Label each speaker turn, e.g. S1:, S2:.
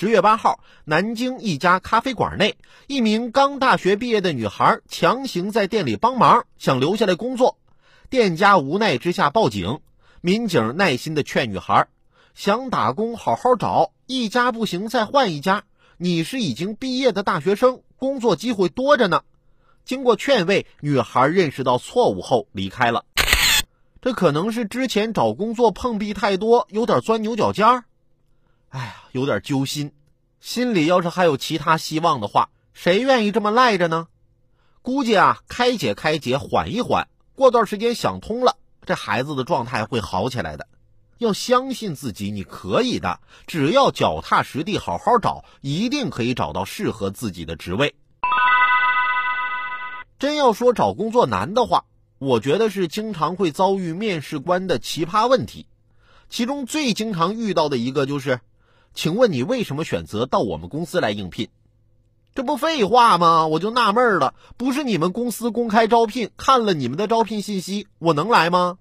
S1: 十月八号，南京一家咖啡馆内，一名刚大学毕业的女孩强行在店里帮忙，想留下来工作。店家无奈之下报警，民警耐心的劝女孩：想打工好好找，一家不行再换一家。你是已经毕业的大学生，工作机会多着呢。经过劝慰，女孩认识到错误后离开了。这可能是之前找工作碰壁太多，有点钻牛角尖儿。哎呀，有点揪心。心里要是还有其他希望的话，谁愿意这么赖着呢？估计啊，开解开解，缓一缓，过段时间想通了，这孩子的状态会好起来的。要相信自己，你可以的。只要脚踏实地，好好找，一定可以找到适合自己的职位。真要说找工作难的话，我觉得是经常会遭遇面试官的奇葩问题，其中最经常遇到的一个就是。请问你为什么选择到我们公司来应聘？这不废话吗？我就纳闷了，不是你们公司公开招聘，看了你们的招聘信息，我能来吗？